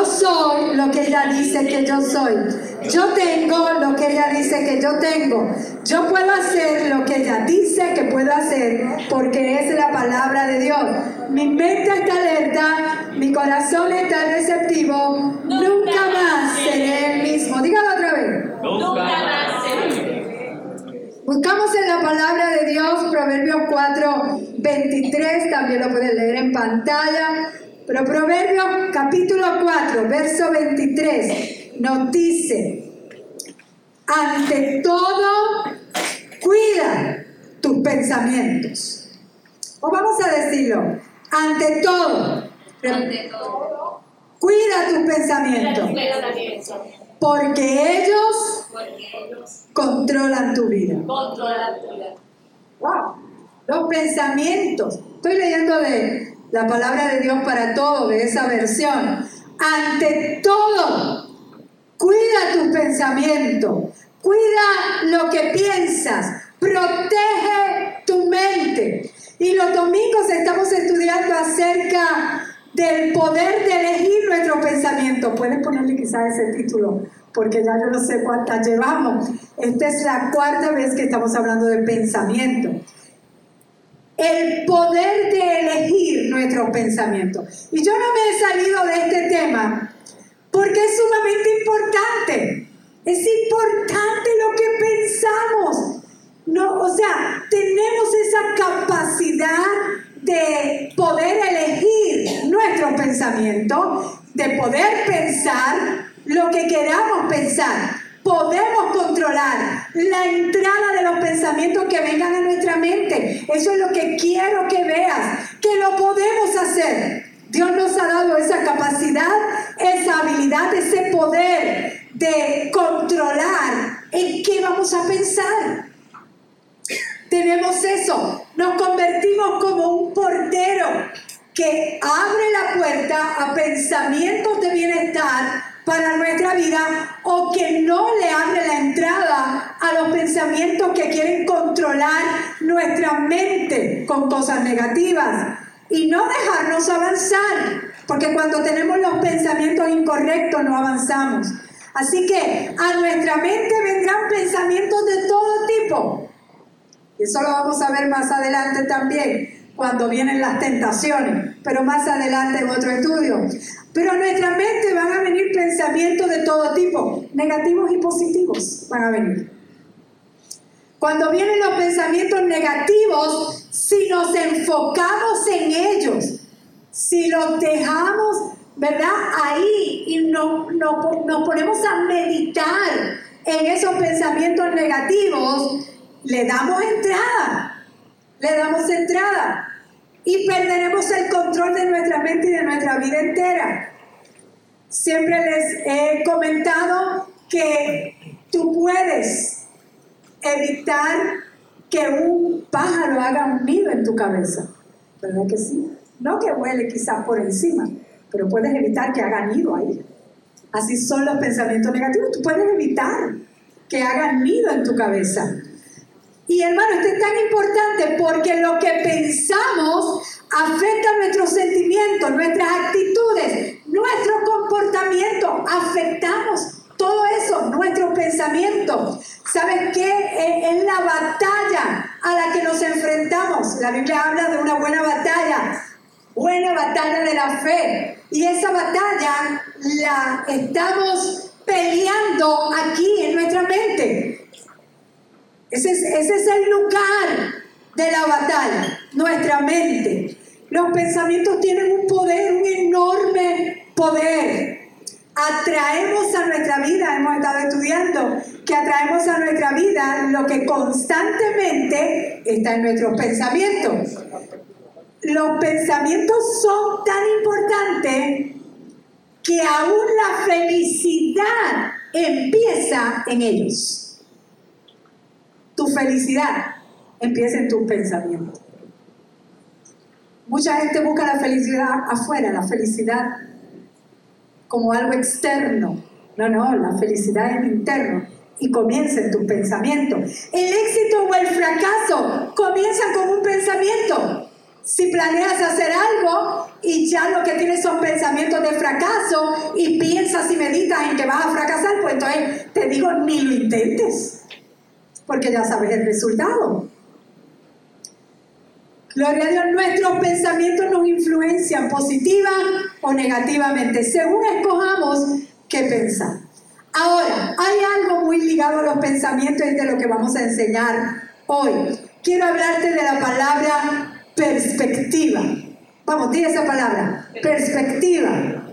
Yo soy lo que ella dice que yo soy. Yo tengo lo que ella dice que yo tengo. Yo puedo hacer lo que ella dice que puedo hacer porque es la palabra de Dios. Mi mente está alerta, mi corazón está receptivo. Nunca más seré el mismo. Dígalo otra vez. Nunca más seré Buscamos en la palabra de Dios, Proverbios 4, 23, también lo pueden leer en pantalla. Pero Proverbios capítulo 4, verso 23, nos dice, ante todo, cuida tus pensamientos. O vamos a decirlo, ante todo, ante todo cuida tus pensamientos. Porque ellos, controlan tu vida. Wow. Los pensamientos. Estoy leyendo de la palabra de Dios para todo, de esa versión. Ante todo, cuida tus pensamientos. Cuida lo que piensas. Protege tu mente. Y los domingos estamos estudiando acerca del poder de elegir nuestro pensamiento. Puedes ponerle quizás ese título, porque ya yo no sé cuántas llevamos. Esta es la cuarta vez que estamos hablando de pensamiento. El poder de elegir nuestro pensamiento. Y yo no me he salido de este tema porque es sumamente importante. Es importante lo que pensamos. No, o sea, tenemos esa capacidad de poder elegir nuestro pensamiento, de poder pensar lo que queramos pensar. Podemos controlar la entrada de los pensamientos que vengan a nuestra mente. Eso es lo que quiero que veas, que lo podemos hacer. Dios nos ha dado esa capacidad, esa habilidad, ese poder de controlar en qué vamos a pensar tenemos eso. Nos convertimos como un portero que abre la puerta a pensamientos de bienestar para nuestra vida o que no le abre la entrada a los pensamientos que quieren controlar nuestra mente con cosas negativas y no dejarnos avanzar, porque cuando tenemos los pensamientos incorrectos no avanzamos. Así que a nuestra mente vendrán pensamientos de todo tipo, eso lo vamos a ver más adelante también, cuando vienen las tentaciones, pero más adelante en otro estudio. Pero a nuestra mente van a venir pensamientos de todo tipo, negativos y positivos van a venir. Cuando vienen los pensamientos negativos, si nos enfocamos en ellos, si los dejamos, ¿verdad? Ahí y no, nos ponemos a meditar en esos pensamientos negativos, le damos entrada, le damos entrada y perderemos el control de nuestra mente y de nuestra vida entera. Siempre les he comentado que tú puedes evitar que un pájaro haga un nido en tu cabeza, ¿verdad que sí? No que vuele quizás por encima, pero puedes evitar que haga nido ahí. Así son los pensamientos negativos. Tú puedes evitar que hagan nido en tu cabeza. Y hermano, esto es tan importante porque lo que pensamos afecta nuestros sentimientos, nuestras actitudes, nuestro comportamiento. Afectamos todo eso, nuestros pensamientos. ¿Sabes qué? Es la batalla a la que nos enfrentamos. La Biblia habla de una buena batalla, buena batalla de la fe. Y esa batalla la estamos peleando aquí en nuestra mente. Ese es, el lugar de la batalla, nuestra mente. Los pensamientos tienen un poder, un enorme poder. Atraemos a nuestra vida, hemos estado estudiando, que atraemos a nuestra vida lo que constantemente está en nuestros pensamientos. Los pensamientos son tan importantes que aún la felicidad empieza en ellos. Tu felicidad empieza en tus pensamientos. Mucha gente busca la felicidad afuera, la felicidad como algo externo. No, no, la felicidad es interno y comienza en tus pensamientos. El éxito o el fracaso comienzan con un pensamiento. Si planeas hacer algo, y ya lo que tienes son pensamientos de fracaso y piensas y meditas en que vas a fracasar, pues entonces te digo, ni lo intentes, porque ya sabes el resultado. Gloria a Dios, nuestros pensamientos nos influencian positiva o negativamente, según escojamos qué pensar. Ahora, hay algo muy ligado a los pensamientos y de lo que vamos a enseñar hoy. Quiero hablarte de la palabra perspectiva. Vamos, di esa palabra, perspectiva.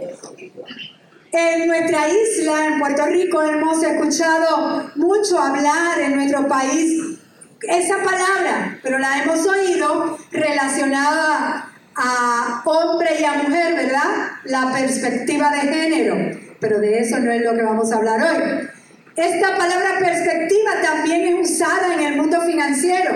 En nuestra isla, en Puerto Rico, hemos escuchado mucho hablar en nuestro país esa palabra, pero la hemos oído relacionada a hombre y a mujer, ¿verdad? La perspectiva de género, pero de eso no es lo que vamos a hablar hoy. Esta palabra perspectiva también es usada en el mundo financiero.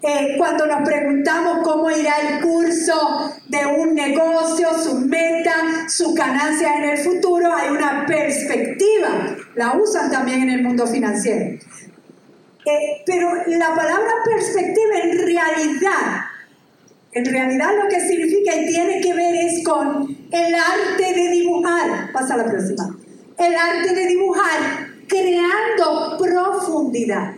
Eh, cuando nos preguntamos cómo irá el curso de un negocio, su meta, su ganancia en el futuro, hay una perspectiva. La usan también en el mundo financiero. Eh, pero la palabra perspectiva en realidad, en realidad lo que significa y tiene que ver es con el arte de dibujar. Pasa la próxima. El arte de dibujar creando profundidad.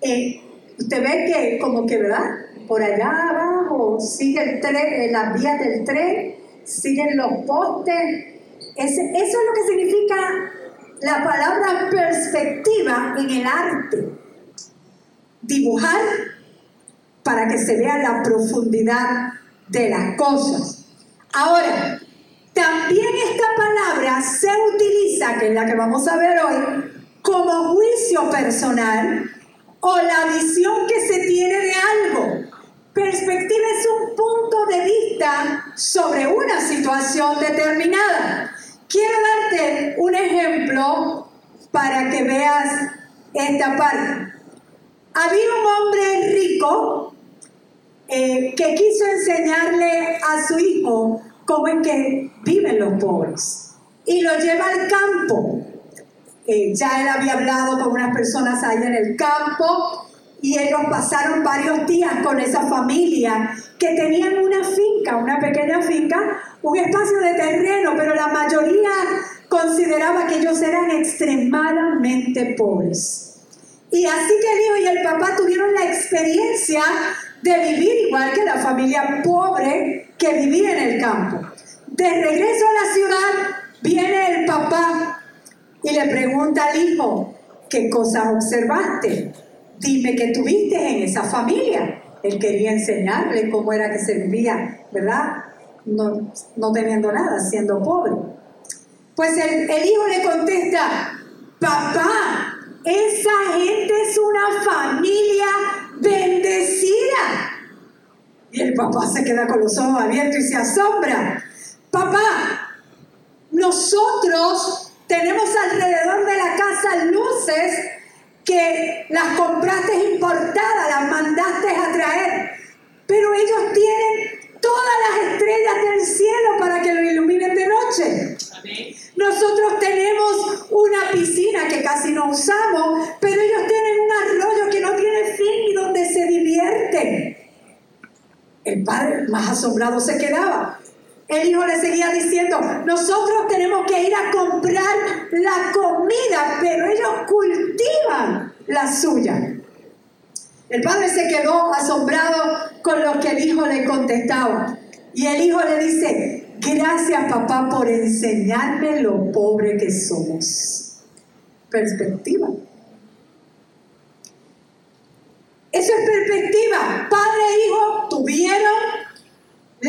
Eh, usted ve que como que, ¿verdad? Por allá abajo sigue el tren, las vías del tren, siguen los postes. eso es lo que significa la palabra perspectiva en el arte. Dibujar para que se vea la profundidad de las cosas. Ahora, también esta palabra se utiliza, que es la que vamos a ver hoy, como juicio personal o la visión que se tiene de algo. Perspectiva es un punto de vista sobre una situación determinada. Quiero darte un ejemplo para que veas esta parte. Había un hombre rico eh, que quiso enseñarle a su hijo cómo es que viven los pobres y lo lleva al campo. Eh, ya él había hablado con unas personas ahí en el campo y ellos pasaron varios días con esa familia que tenían una finca, una pequeña finca, un espacio de terreno, pero la mayoría consideraba que ellos eran extremadamente pobres. Y así que el hijo y el papá tuvieron la experiencia de vivir igual que la familia pobre que vivía en el campo. De regreso a la ciudad, viene el papá y le pregunta al hijo, ¿qué cosas observaste? Dime qué tuviste en esa familia. Él quería enseñarle cómo era que se vivía, ¿verdad? No, no teniendo nada, siendo pobre. Pues el, el hijo le contesta, papá, esa gente es una familia bendecida. Y el papá se queda con los ojos abiertos y se asombra. Papá, nosotros tenemos alrededor de la casa luces que las compraste importadas, las mandaste a traer, pero ellos tienen todas las estrellas del cielo para que lo iluminen de noche. Nosotros tenemos una piscina que casi no usamos, pero ellos tienen un arroyo que no tiene fin y donde se divierten. El padre más asombrado se quedaba. El hijo le seguía diciendo, nosotros tenemos que ir a comprar la comida, pero ellos cultivan la suya. El padre se quedó asombrado con lo que el hijo le contestaba. Y el hijo le dice, gracias papá por enseñarme lo pobre que somos. Perspectiva. Eso es perspectiva. Padre e hijo tuvieron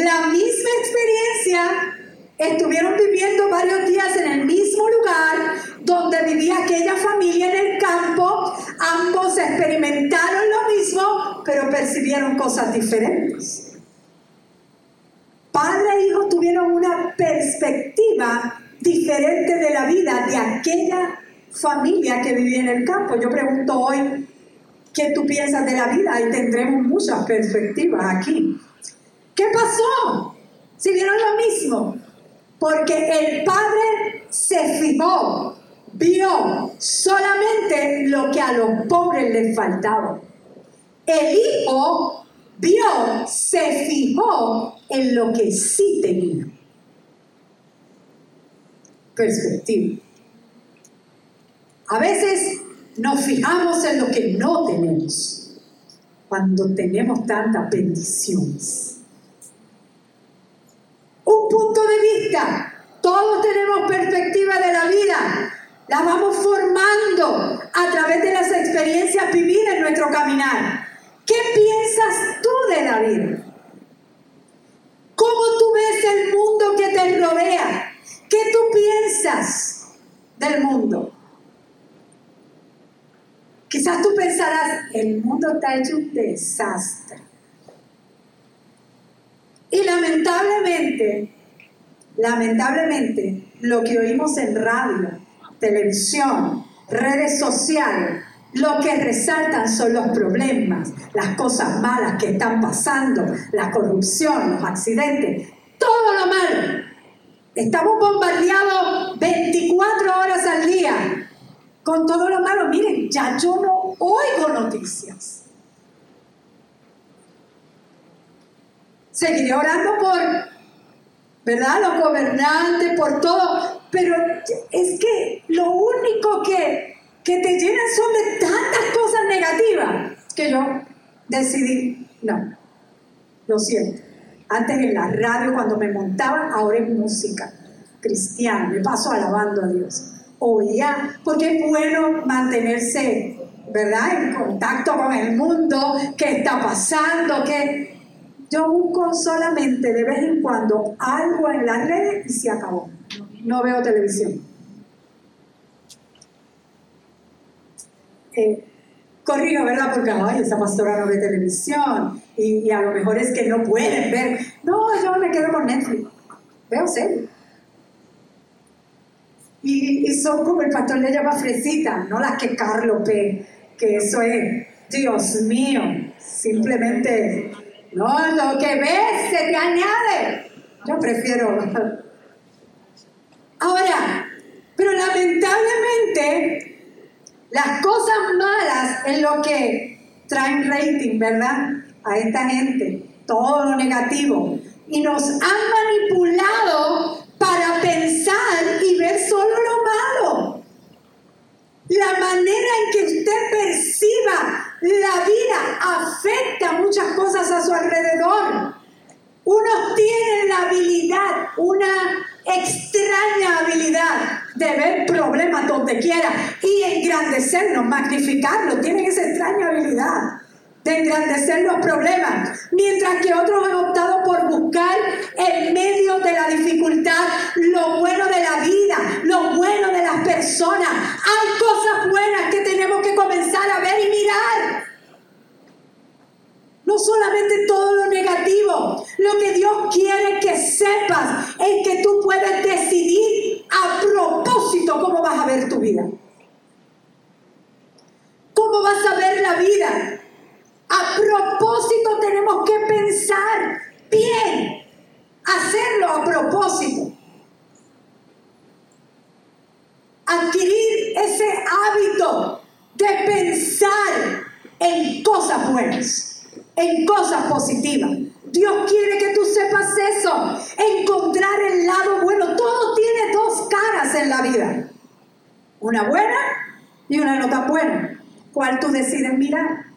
la misma experiencia, estuvieron viviendo varios días en el mismo lugar donde vivía aquella familia en el campo, ambos experimentaron lo mismo, pero percibieron cosas diferentes. Padre e hijo tuvieron una perspectiva diferente de la vida de aquella familia que vivía en el campo. Yo pregunto hoy, ¿qué tú piensas de la vida? Y tendremos muchas perspectivas aquí. ¿Qué pasó? Si vieron lo mismo, porque el Padre se fijó, vio solamente lo que a los pobres les faltaba. El Hijo vio, se fijó en lo que sí tenía. Perspectiva. A veces nos fijamos en lo que no tenemos cuando tenemos tantas bendiciones. Un punto de Todos tenemos perspectiva de la vida. La vamos formando a través de las experiencias vividas en nuestro caminar. ¿Qué piensas tú de la vida? ¿Cómo tú ves el mundo que te rodea? ¿Qué tú piensas del mundo? Quizás tú pensarás, el mundo está hecho un desastre. Y lamentablemente, lamentablemente, lo que oímos en radio, televisión, redes sociales, lo que resaltan son los problemas, las cosas malas que están pasando, la corrupción, los accidentes, todo lo malo. Estamos bombardeados 24 horas al día con todo lo malo. Miren, ya yo no oigo noticias. Seguiré orando por, ¿verdad? Los gobernantes, por todo. Pero es que lo único que, que te llenan son de tantas cosas negativas que yo decidí, no, lo siento. Antes en la radio, cuando me montaba, ahora es música cristiana, me paso alabando a Dios oía, porque es bueno mantenerse, ¿verdad?, en contacto con el mundo, qué está pasando, que yo busco solamente de vez en cuando algo en las redes y se acabó. No veo televisión. Eh, ¿verdad? Porque ay, esa pastora no ve televisión y, y, a lo mejor es que no pueden ver. No, yo me quedo con Netflix. Veo serio. Y, son como el pastor le llama fresitas, no las que Carlos ve, que eso es, Dios mío, simplemente, no, lo que ves se te añade. Yo prefiero. Ahora, pero lamentablemente, las cosas malas es lo que traen rating, ¿verdad? A esta gente, todo lo negativo. Y nos han manipulado para pensar y ver solo lo malo. La manera en que usted perciba la vida afecta muchas cosas a su alrededor. Unos tienen la habilidad, una extraña habilidad de ver problemas donde quiera y engrandecerlos, magnificarlos. Tienen esa extraña habilidad de engrandecer los problemas, mientras que otros han optado por buscar en medio de la dificultad lo bueno de la vida, lo bueno de las personas. Hay cosas buenas que tenemos que comenzar a ver y mirar. No solamente todo lo negativo. Lo que Dios quiere que sepas es que tú puedes decidir a propósito cómo vas a ver tu vida. ¿Cómo vas a ver la vida? A propósito tenemos que pensar bien, hacerlo a propósito. Adquirir ese hábito de pensar en cosas buenas, en cosas positivas. Dios quiere que tú sepas eso, encontrar el lado bueno. Todo tiene dos caras en la vida. Una buena y una no tan buena. ¿Cuál tú decides mirar?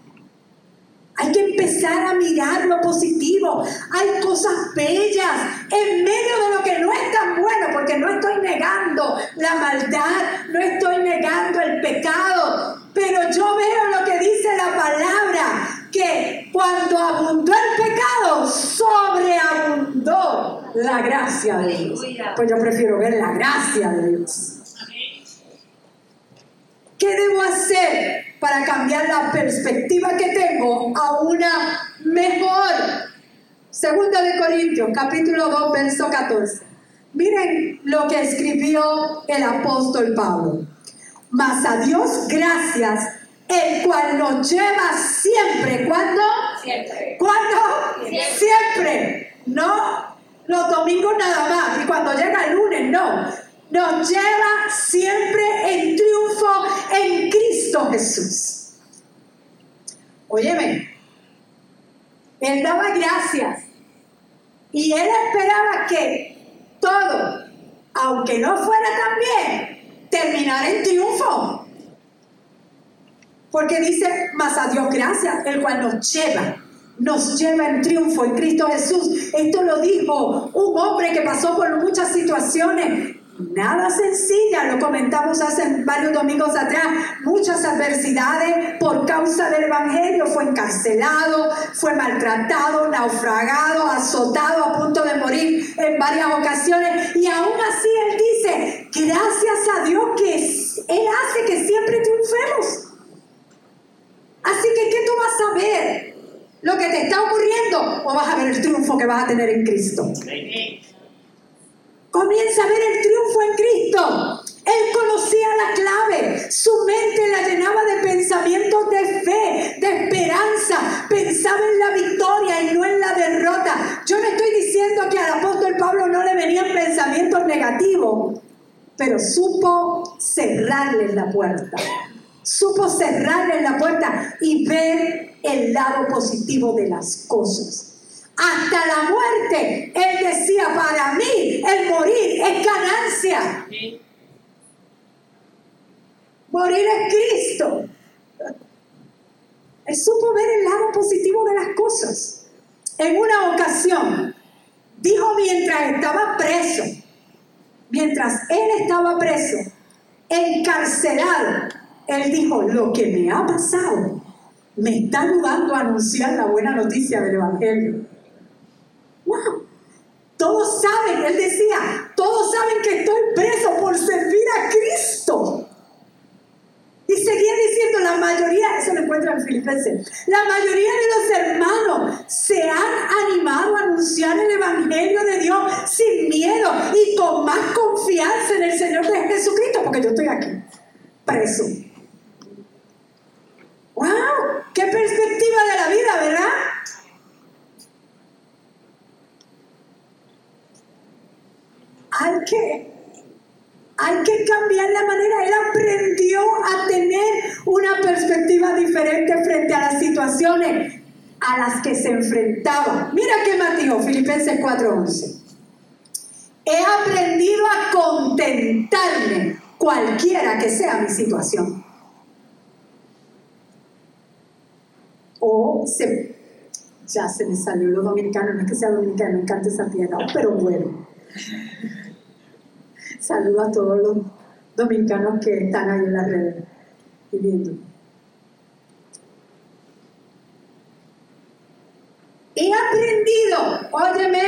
Hay que empezar a mirar lo positivo. Hay cosas bellas en medio de lo que no es tan bueno, porque no estoy negando la maldad, no estoy negando el pecado, pero yo veo lo que dice la palabra, que cuando abundó el pecado, sobreabundó la gracia de Dios. Pues yo prefiero ver la gracia de Dios. ¿Qué debo hacer para cambiar la perspectiva que tengo a una mejor? Segunda de Corintios, capítulo 2, verso 14. Miren lo que escribió el apóstol Pablo. Mas a Dios gracias, el cual nos lleva siempre. ¿Cuándo? Siempre. ¿Cuándo? Siempre. siempre. No los domingos nada más. Y cuando llega el lunes, no nos lleva siempre en triunfo en Cristo Jesús. Óyeme, Él daba gracias Y él esperaba que todo, aunque no fuera tan bien, terminara en triunfo. Porque dice, más a Dios gracias, el cual nos lleva, nos lleva en triunfo en Cristo Jesús. Esto lo dijo un hombre que pasó por muchas situaciones. Nada sencilla, lo comentamos hace varios domingos atrás, muchas adversidades por causa del Evangelio, fue encarcelado, fue maltratado, naufragado, azotado, a punto de morir en varias ocasiones y aún así él dice, gracias a Dios que Él hace que siempre triunfemos. Así que, ¿qué tú vas a ver? ¿Lo que te está ocurriendo o vas a ver el triunfo que vas a tener en Cristo? Comienza a ver el triunfo en Cristo. Él conocía la clave, su mente la llenaba de pensamientos de fe, de esperanza, pensaba en la victoria y no en la derrota. Yo no estoy diciendo que al apóstol Pablo no le venían pensamientos negativos, pero supo cerrarle la puerta supo cerrarle la puerta y ver el lado positivo de las cosas. Hasta la muerte, él decía, para mí el morir es ganancia. Morir es Cristo. Él supo ver el lado positivo de las cosas. En una ocasión, dijo mientras estaba preso, mientras él estaba preso, encarcelado, él dijo, lo que me ha pasado me está ayudando a anunciar la buena noticia del Evangelio. ¡Wow! Todos saben, él decía, todos saben que estoy preso por servir a Cristo. Y seguía diciendo, la mayoría, eso lo encuentra en Filipenses, la mayoría de los hermanos se han animado a anunciar el Evangelio de Dios sin miedo y con más confianza en el Señor de Jesucristo, porque yo estoy aquí, preso. ¡Wow! ¡Qué perspectiva de la vida, ¿verdad? Hay que, hay que cambiar la manera. Él aprendió a tener una perspectiva diferente frente a las situaciones a las que se enfrentaba. Mira qué Mateo, Filipenses 4:11. He aprendido a contentarme cualquiera que sea mi situación. o se, ya se me salió lo dominicano, no es que sea dominicano, me encanta esa tierra, pero bueno. Saludo a todos los dominicanos que están ahí en la red viviendo. He aprendido, óyeme,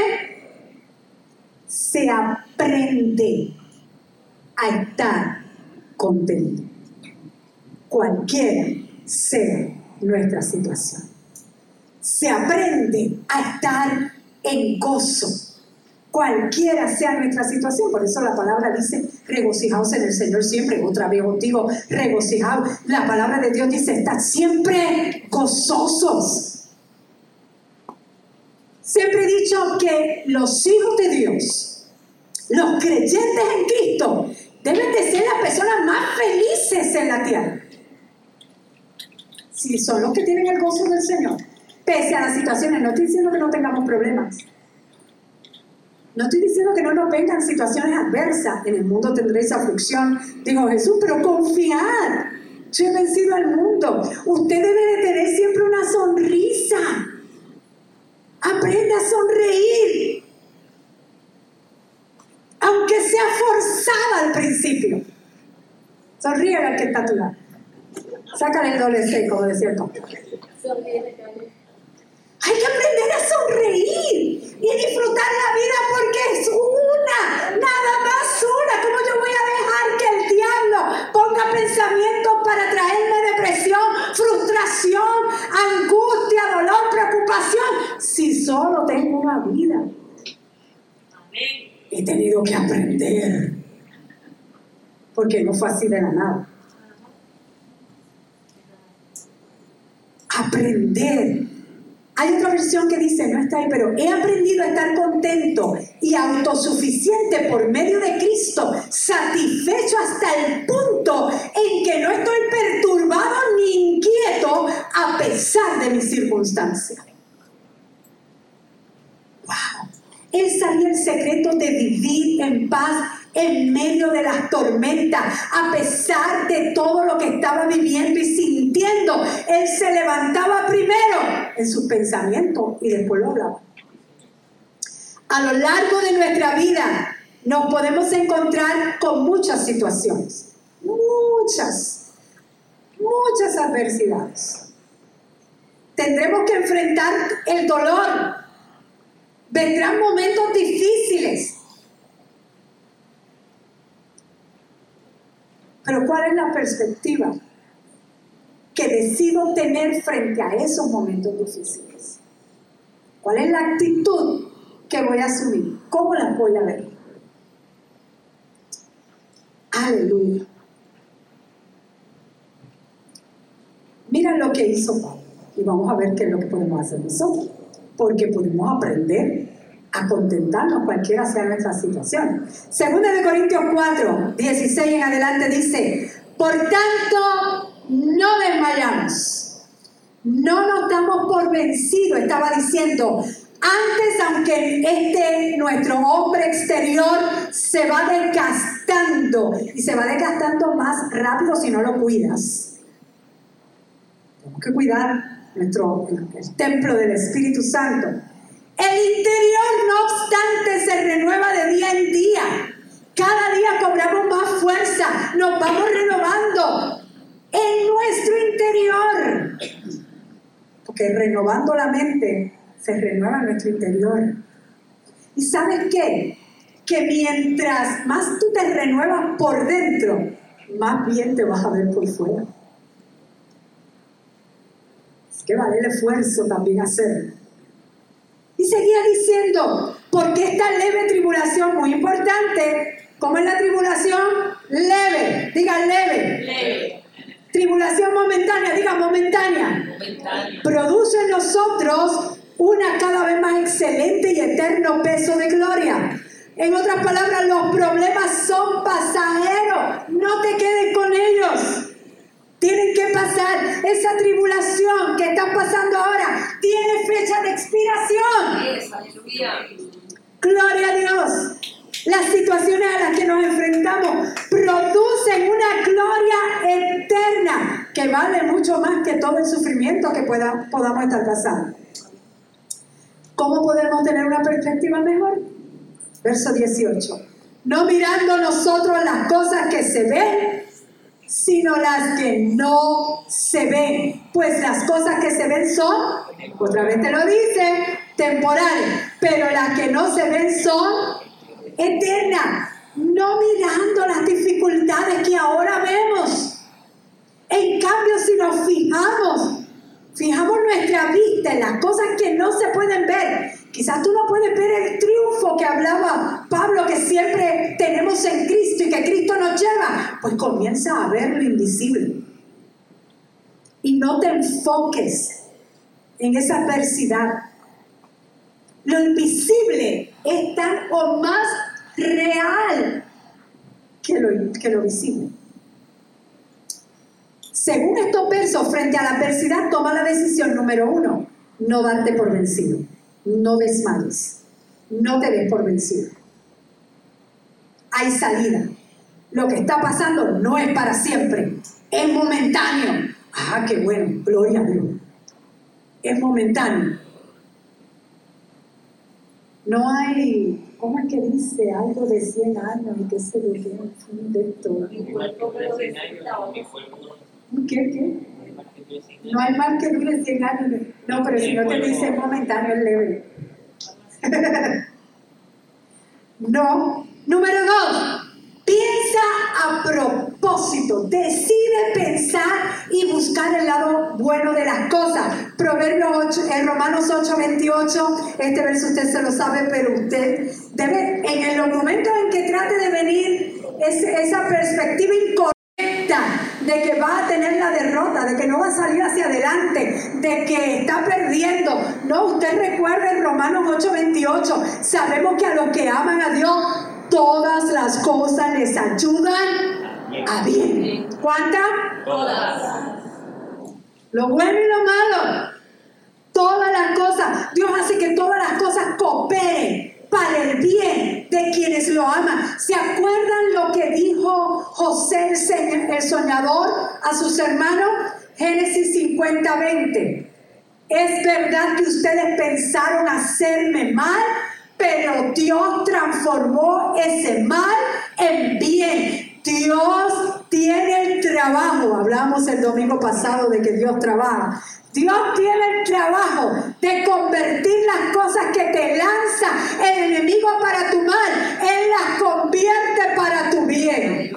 se aprende a estar contento. Cualquiera sea nuestra situación. Se aprende a estar en gozo, cualquiera sea nuestra situación. Por eso la palabra dice, regocijaos en el Señor siempre. Otra vez contigo, regocijaos. La palabra de Dios dice, estad siempre gozosos. Siempre he dicho que los hijos de Dios, los creyentes en Cristo, deben de ser las personas más felices en la tierra si son los que tienen el gozo del Señor, pese a las situaciones, no estoy diciendo que no tengamos problemas. No estoy diciendo que no nos vengan situaciones adversas. En el mundo tendréis aflicción. Digo, Jesús, pero confiar. Yo he vencido al mundo. Usted debe de tener siempre una sonrisa. Aprenda a sonreír. Aunque sea forzada al principio. Sonríe al que está a tu lado. Sácale el doble C, como decía el Hay que aprender a sonreír y disfrutar la vida porque es una, nada más una. ¿Cómo yo voy a dejar que el diablo ponga pensamientos para traerme depresión, frustración, angustia, dolor, preocupación, si solo tengo una vida? He tenido que aprender porque no fue así de la nada. aprender. Hay otra versión que dice, no está ahí, pero he aprendido a estar contento y autosuficiente por medio de Cristo, satisfecho hasta el punto en que no estoy perturbado ni inquieto a pesar de mis circunstancias. ¡Wow! Él sabía el secreto de vivir en paz en medio de las tormentas, a pesar de todo lo que estaba viviendo y sintiendo. Él se levantaba primero en sus pensamientos y después lo hablaba. A lo largo de nuestra vida nos podemos encontrar con muchas situaciones, muchas, muchas adversidades. Tendremos que enfrentar el dolor. Vendrán momentos difíciles. Pero ¿cuál es la perspectiva decido tener frente a esos momentos difíciles? ¿Cuál es la actitud que voy a asumir? ¿Cómo las voy a ver? Aleluya. Mira lo que hizo Pablo y vamos a ver qué es lo que podemos hacer nosotros, porque podemos aprender a contentarnos cualquiera sea nuestra situación. Segunda de Corintios 4, 16 en adelante dice, por tanto, no desmayamos, no nos damos por vencidos, estaba diciendo, antes, aunque este nuestro hombre exterior se va desgastando y se va desgastando más rápido si no lo cuidas. Tenemos que cuidar nuestro el templo del Espíritu Santo. El interior, no obstante, se renueva de día en día. Cada día cobramos más fuerza, nos vamos renovando en nuestro interior. Porque renovando la mente se renueva nuestro interior. ¿Y sabes qué? Que mientras más tú te renuevas por dentro, más bien te vas a ver por fuera. Es que vale el esfuerzo también hacerlo. Y seguía diciendo, porque esta leve tribulación, muy importante, ¿cómo es la tribulación? Leve, diga leve. Leve. Tribulación momentánea, diga momentánea. momentánea. Produce en nosotros una cada vez más excelente y eterno peso de gloria. En otras palabras, los problemas son pasajeros, no te quedes con ellos. Tienen que pasar. Esa tribulación que están pasando ahora tiene fecha de expiración. Gloria a Dios. Las situaciones a las que nos enfrentamos producen una gloria eterna que vale mucho más que todo el sufrimiento que pueda, podamos estar pasando. ¿Cómo podemos tener una perspectiva mejor? Verso 18. No mirando nosotros las cosas que se ven, sino las que no se ven. Pues las cosas que se ven son, otra vez te lo dice, temporales, pero las que no se ven son eternas. No mirando las dificultades que ahora vemos. En cambio, si nos fijamos fijamos nuestra vista en las cosas que no se pueden ver, quizás tú no puedes ver el triunfo que hablaba Pablo, que siempre tenemos en Cristo y que Cristo nos lleva, pues comienza a ver lo invisible. Y no te enfoques en esa adversidad. Lo invisible es tan o más real que lo, que lo visible. Según estos versos, frente a la adversidad, toma la decisión número uno, no darte por vencido, no desmayes, no te des por vencido. Hay salida. Lo que está pasando no es para siempre, es momentáneo. Ah, qué bueno, gloria a Dios. Es momentáneo. No hay, ¿cómo es que dice algo de 100 años y que se lo fin de todo? ¿Qué? ¿Qué? No hay mal que dure 100 años. No, pero si no te dice momentáneo, es leve. no. Número dos. Piensa a propósito, decide pensar y buscar el lado bueno de las cosas. Proverbios 8, en Romanos 8, 28, este verso usted se lo sabe, pero usted debe, en los momentos en que trate de venir esa perspectiva incorrecta de que va a tener la derrota, de que no va a salir hacia adelante, de que está perdiendo. No, usted recuerda en Romanos 8:28, sabemos que a los que aman a Dios, todas las cosas les ayudan a bien. ¿Cuántas? Todas. Lo bueno y lo malo. Todas las cosas. Dios hace que todas las cosas cooperen para de quienes lo aman. ¿Se acuerdan lo que dijo José el soñador a sus hermanos? Génesis 50, 20. Es verdad que ustedes pensaron hacerme mal, pero Dios transformó ese mal en bien. Dios tiene el trabajo. Hablamos el domingo pasado de que Dios trabaja. Dios tiene el trabajo de convertir las cosas que te lanza el enemigo para tu mal. Él las convierte para tu bien.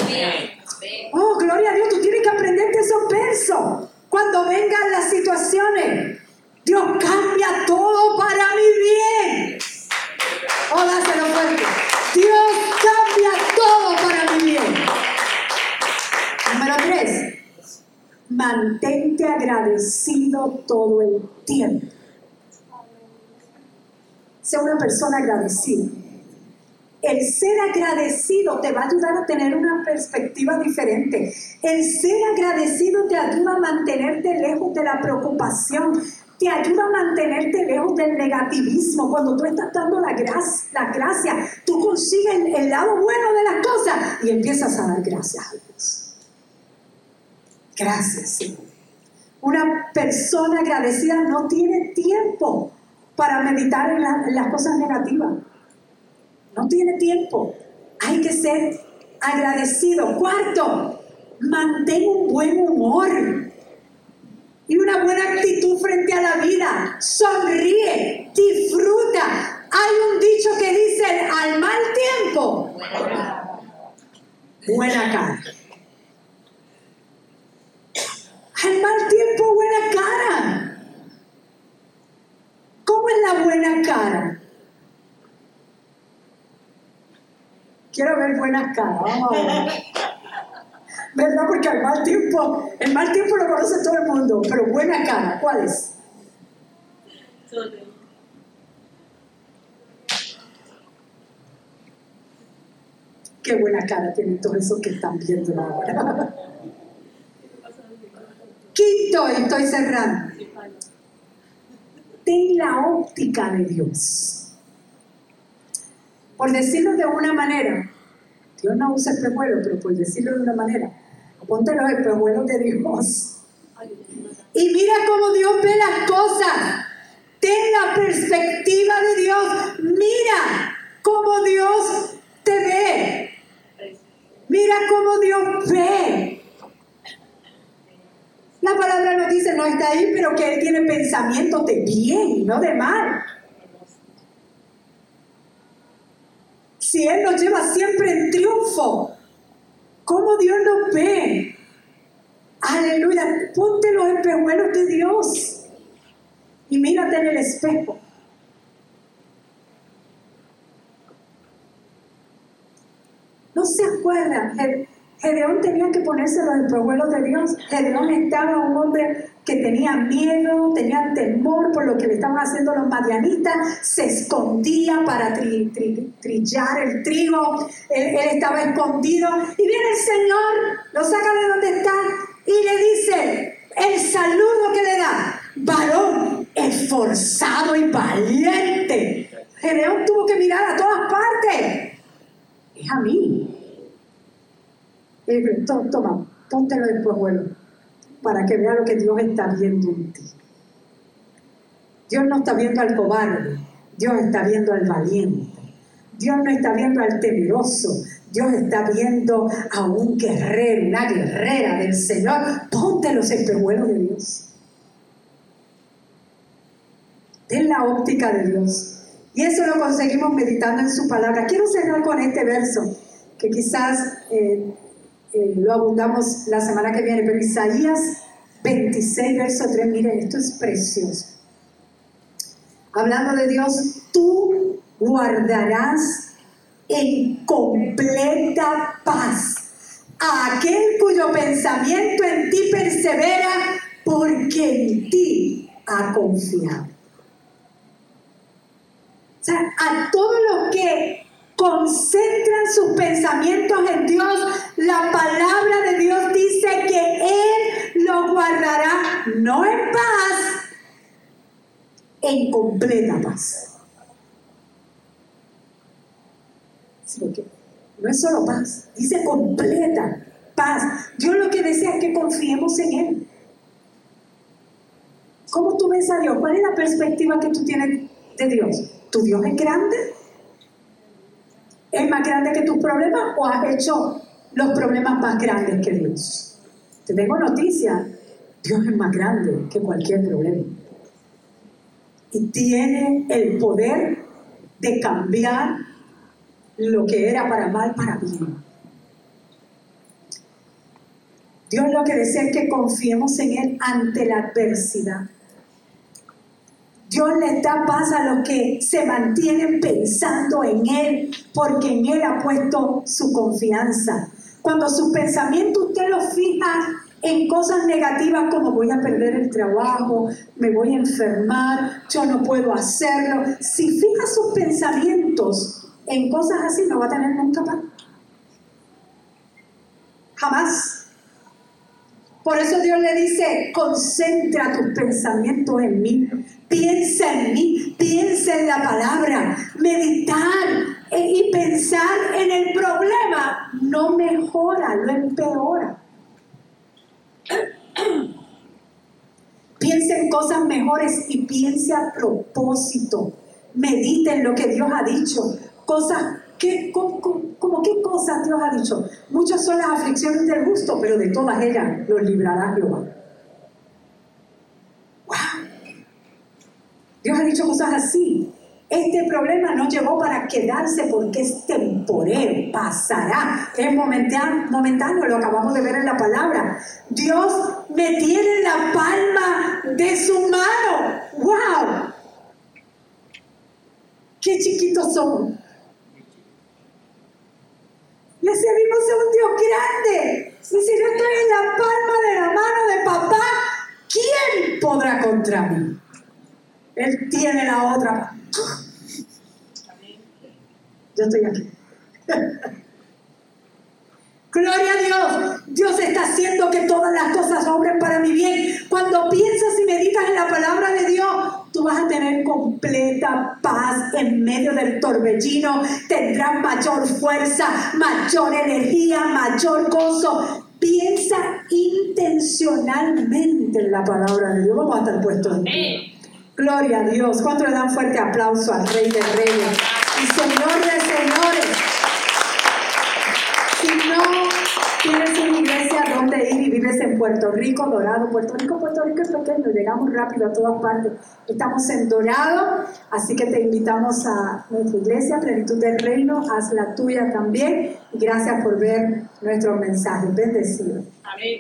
Oh, gloria a Dios, tú tienes que aprenderte esos versos. Cuando vengan las situaciones, Dios cambia todo para mi bien. Oh, dáselo fuerte. Dios cambia todo para mi bien. Número tres. Agradecido todo el tiempo. Sea una persona agradecida. El ser agradecido te va a ayudar a tener una perspectiva diferente. El ser agradecido te ayuda a mantenerte lejos de la preocupación, te ayuda a mantenerte lejos del negativismo. Cuando tú estás dando la gracia, tú consigues el, lado bueno de las cosas y empiezas a dar gracias a Dios. Gracias, Señor. Una persona agradecida no tiene tiempo para meditar en, las cosas negativas. No tiene tiempo. Hay que ser agradecido. Cuarto, mantén un buen humor y una buena actitud frente a la vida. Sonríe, disfruta. Hay un dicho que dice, al mal tiempo, buena cara. Al mal tiempo, buena cara. ¿Cómo es la buena cara? Quiero ver buenas caras. Vamos a ver. ¿verdad? Porque el mal tiempo, el mal tiempo lo conoce todo el mundo, pero buena cara, ¿cuál es? Qué buena cara tienen todos esos que están viendo ahora. Quinto, estoy cerrando. Ten la óptica de Dios. Por decirlo de una manera, Dios no usa espejuelos, pero por decirlo de una manera, Ponte los espejuelos de Dios. Y mira cómo Dios ve las cosas. Ten la perspectiva de Dios. Mira cómo Dios te ve. Mira cómo Dios ve. La palabra nos dice, no está ahí, pero que Él tiene pensamientos de bien, no de mal. Si Él nos lleva siempre en triunfo, ¿Cómo Dios nos ve? Aleluya. Ponte los espejuelos de Dios y mírate en el espejo. No se acuerdan. Gedeón tenía que ponerse los espejuelos de Dios. Gedeón estaba un hombre que tenía miedo, tenía temor por lo que le estaban haciendo los madianitas, se escondía para trillar el trigo, él, estaba escondido y viene el Señor, lo saca de donde está y le dice el saludo que le da, varón esforzado y valiente. Gedeón tuvo que mirar a todas partes. Es a mí. Y toma, toma, póntelo después, vuelo para que vea lo que Dios está viendo en ti. Dios no está viendo al cobarde, Dios está viendo al valiente. Dios no está viendo al temeroso, Dios está viendo a un guerrero, una guerrera del Señor. Ponte los espejuelos de Dios. Ten la óptica de Dios. Y eso lo conseguimos meditando en su palabra. Quiero cerrar con este verso, que quizás eh, lo abundamos la semana que viene, pero Isaías 26, verso 3, miren, esto es precioso. Hablando de Dios, tú guardarás en completa paz a aquel cuyo pensamiento en ti persevera porque en ti ha confiado. O sea, a todos los que concentran sus pensamientos en Dios, la palabra de Dios dice que Él lo guardará no en paz, en completa paz. porque no es solo paz, dice completa paz. Dios lo que desea es que confiemos en Él. ¿Cómo tú ves a Dios? ¿Cuál es la perspectiva que tú tienes de Dios? ¿Tu Dios es grande? ¿Es más grande que tus problemas o has hecho los problemas más grandes que Dios? Te tengo noticia, Dios es más grande que cualquier problema. Y tiene el poder de cambiar lo que era para mal para bien. Dios lo que desea es que confiemos en Él ante la adversidad. Dios le da paz a los que se mantienen pensando en Él, porque en Él ha puesto su confianza. Cuando su pensamiento usted lo fija en cosas negativas como voy a perder el trabajo, me voy a enfermar, yo no puedo hacerlo. Si fija sus pensamientos en cosas así, no va a tener nunca paz. Jamás. Por eso Dios le dice, concentra tus pensamientos en mí, piensa en mí, piensa en la palabra, meditar y pensar en el problema no mejora, lo empeora. piensa en cosas mejores y piensa a propósito. Medita en lo que Dios ha dicho, cosas ¿Qué, cómo, qué cosas Dios ha dicho? Muchas son las aflicciones del gusto, pero de todas ellas los librará Jehová. ¡Wow! Dios dicho cosas así. Este problema no llegó para quedarse porque es temporero, pasará, es momentáneo, lo acabamos de ver en la palabra. Dios me tiene en la palma de su mano. ¡Wow! ¡Qué chiquitos somos! Le servimos a un Dios grande. Y si yo estoy en la palma de la mano de papá, ¿quién podrá contra mí? Él tiene la otra. Yo estoy aquí. Gloria a Dios. Dios está haciendo que todas las cosas obren para mi bien. Cuando piensas y meditas en la palabra de Dios, tú vas a tener completa paz en medio del torbellino, tendrás mayor fuerza, mayor energía, mayor gozo. Piensa intencionalmente en la palabra de Dios. Vamos a estar puestos en pie. Gloria a Dios. ¿Cuánto le dan fuerte aplauso al Rey de Reyes y Señor de Señores? Si no tienes una iglesia donde ir y vives en Puerto Rico, Dorado, Puerto Rico, Puerto Rico es pequeño, llegamos rápido a todas partes. Estamos en Dorado, así que te invitamos a nuestra iglesia, Plenitud del Reino, haz la tuya también. Y gracias por ver nuestros mensajes. Bendecidos. Amén.